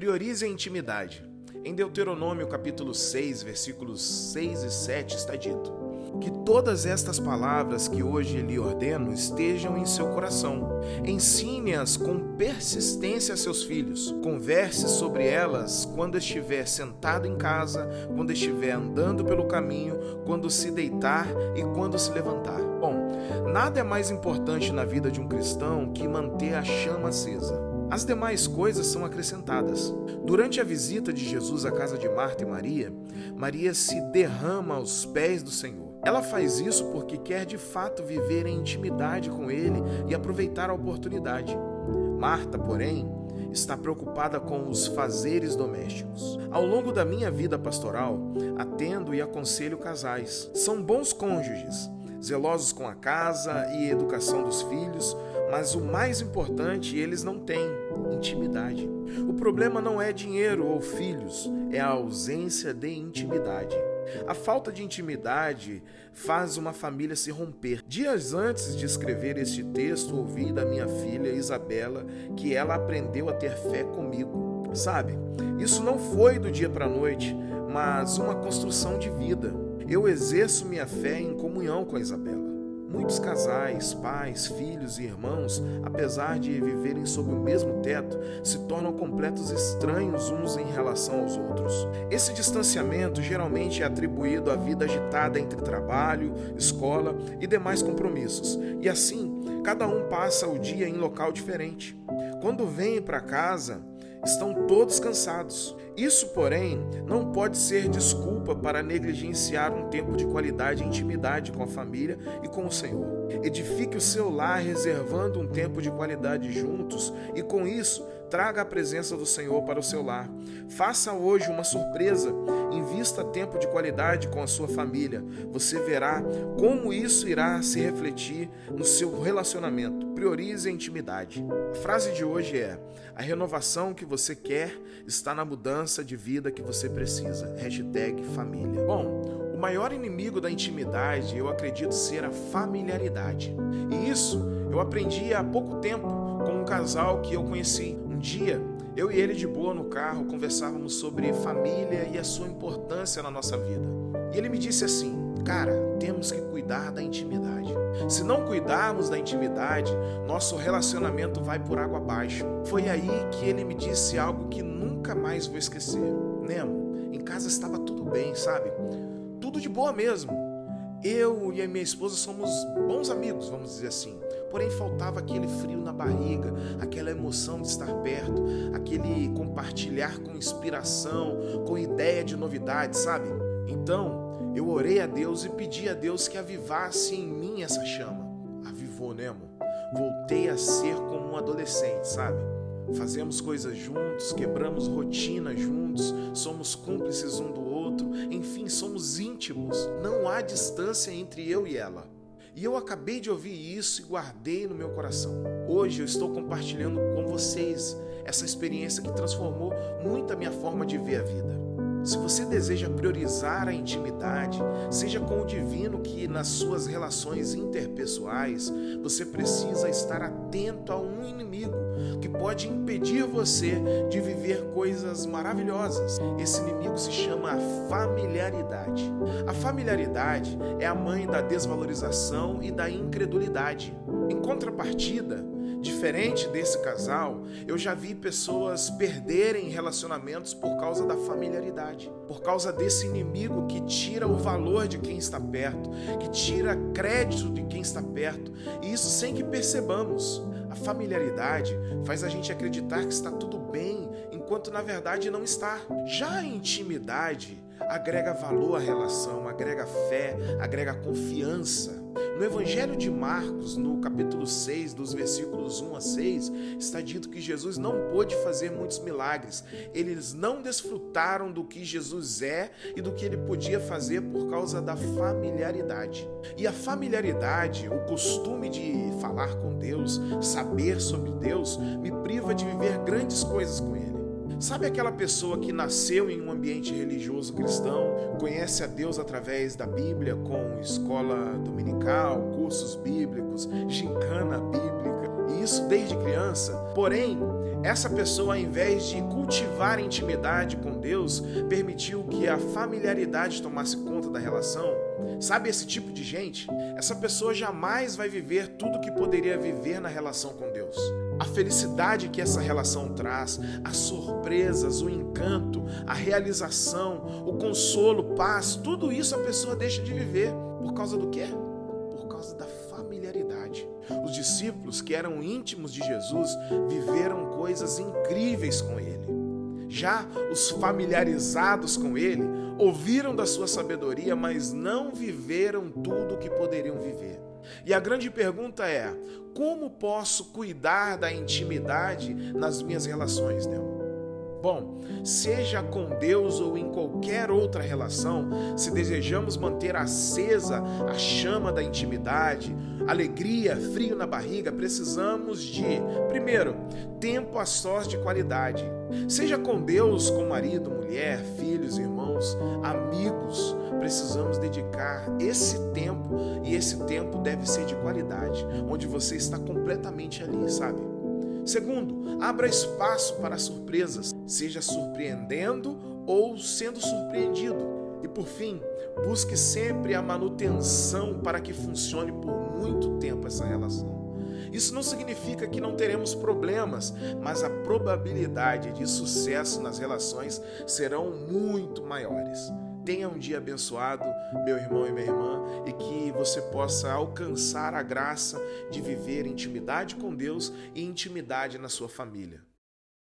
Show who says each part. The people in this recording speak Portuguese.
Speaker 1: Priorize a intimidade. Em Deuteronômio capítulo 6, versículos 6 e 7 está dito: Que todas estas palavras que hoje lhe ordeno estejam em seu coração. Ensine-as com persistência a seus filhos. Converse sobre elas quando estiver sentado em casa, quando estiver andando pelo caminho, quando se deitar e quando se levantar. Bom, nada é mais importante na vida de um cristão que manter a chama acesa. As demais coisas são acrescentadas. Durante a visita de Jesus à casa de Marta e Maria, Maria se derrama aos pés do Senhor. Ela faz isso porque quer de fato viver em intimidade com Ele e aproveitar a oportunidade. Marta, porém, está preocupada com os fazeres domésticos. Ao longo da minha vida pastoral, atendo e aconselho casais. São bons cônjuges, zelosos com a casa e educação dos filhos, mas o mais importante, eles não têm intimidade. O problema não é dinheiro ou filhos, é a ausência de intimidade. A falta de intimidade faz uma família se romper. Dias antes de escrever este texto, ouvi da minha filha Isabela que ela aprendeu a ter fé comigo. Sabe, isso não foi do dia para a noite, mas uma construção de vida. Eu exerço minha fé em comunhão com a Isabela. Muitos casais, pais, filhos e irmãos, apesar de viverem sob o mesmo teto, se tornam completos estranhos uns em relação aos outros. Esse distanciamento geralmente é atribuído à vida agitada entre trabalho, escola e demais compromissos, e assim, cada um passa o dia em local diferente. Quando vêm para casa, estão todos cansados. Isso, porém, não pode ser desculpa para negligenciar um tempo de qualidade e intimidade com a família e com o Senhor. Edifique o seu lar reservando um tempo de qualidade juntos e, com isso, traga a presença do Senhor para o seu lar. Faça hoje uma surpresa, invista tempo de qualidade com a sua família. Você verá como isso irá se refletir no seu relacionamento. Priorize a intimidade. A frase de hoje é: a renovação que você quer está na mudança de vida que você precisa. Hashtag família. Bom, o maior inimigo da intimidade eu acredito ser a familiaridade. E isso eu aprendi há pouco tempo com um casal que eu conheci dia, eu e ele de boa no carro conversávamos sobre família e a sua importância na nossa vida. E ele me disse assim: Cara, temos que cuidar da intimidade. Se não cuidarmos da intimidade, nosso relacionamento vai por água abaixo. Foi aí que ele me disse algo que nunca mais vou esquecer. Nemo, em casa estava tudo bem, sabe? Tudo de boa mesmo. Eu e a minha esposa somos bons amigos, vamos dizer assim. Porém, faltava aquele frio na barriga, aquela emoção de estar perto, aquele compartilhar com inspiração, com ideia de novidade, sabe? Então, eu orei a Deus e pedi a Deus que avivasse em mim essa chama. Avivou, Nemo. Voltei a ser como um adolescente, sabe? Fazemos coisas juntos, quebramos rotina juntos, somos cúmplices um do outro, enfim, somos íntimos. Não há distância entre eu e ela. E eu acabei de ouvir isso e guardei no meu coração. Hoje eu estou compartilhando com vocês essa experiência que transformou muito a minha forma de ver a vida. Se você deseja priorizar a intimidade, seja com o divino que nas suas relações interpessoais, você precisa estar atento a um inimigo que pode impedir você de viver coisas maravilhosas. Esse inimigo se chama a familiaridade. A familiaridade é a mãe da desvalorização e da incredulidade. Em contrapartida, Diferente desse casal, eu já vi pessoas perderem relacionamentos por causa da familiaridade, por causa desse inimigo que tira o valor de quem está perto, que tira crédito de quem está perto, e isso sem que percebamos. A familiaridade faz a gente acreditar que está tudo bem, enquanto na verdade não está. Já a intimidade agrega valor à relação, agrega fé, agrega confiança. No Evangelho de Marcos, no capítulo 6, dos versículos 1 a 6, está dito que Jesus não pôde fazer muitos milagres. Eles não desfrutaram do que Jesus é e do que ele podia fazer por causa da familiaridade. E a familiaridade, o costume de falar com Deus, saber sobre Deus, me priva de viver grandes coisas com Ele. Sabe aquela pessoa que nasceu em um ambiente religioso cristão, conhece a Deus através da Bíblia, com escola dominical, cursos bíblicos, gincana bíblica, e isso desde criança. Porém, essa pessoa, ao invés de cultivar intimidade com Deus, permitiu que a familiaridade tomasse conta da relação. Sabe esse tipo de gente? Essa pessoa jamais vai viver tudo que poderia viver na relação com Deus. A felicidade que essa relação traz, as surpresas, o encanto, a realização, o consolo, paz, tudo isso a pessoa deixa de viver. Por causa do quê? Por causa da familiaridade. Os discípulos que eram íntimos de Jesus viveram coisas incríveis com ele. Já os familiarizados com ele ouviram da sua sabedoria, mas não viveram tudo o que poderiam viver. E a grande pergunta é: como posso cuidar da intimidade nas minhas relações, Deus? Bom, seja com Deus ou em qualquer outra relação, se desejamos manter acesa a chama da intimidade, alegria, frio na barriga, precisamos de, primeiro, tempo a sós de qualidade. Seja com Deus, com marido, mulher, filhos, irmãos, amigos, precisamos dedicar esse tempo esse tempo deve ser de qualidade, onde você está completamente ali, sabe? Segundo, abra espaço para surpresas, seja surpreendendo ou sendo surpreendido. E por fim, busque sempre a manutenção para que funcione por muito tempo essa relação. Isso não significa que não teremos problemas, mas a probabilidade de sucesso nas relações serão muito maiores. Tenha um dia abençoado, meu irmão e minha irmã, e que você possa alcançar a graça de viver intimidade com Deus e intimidade na sua família.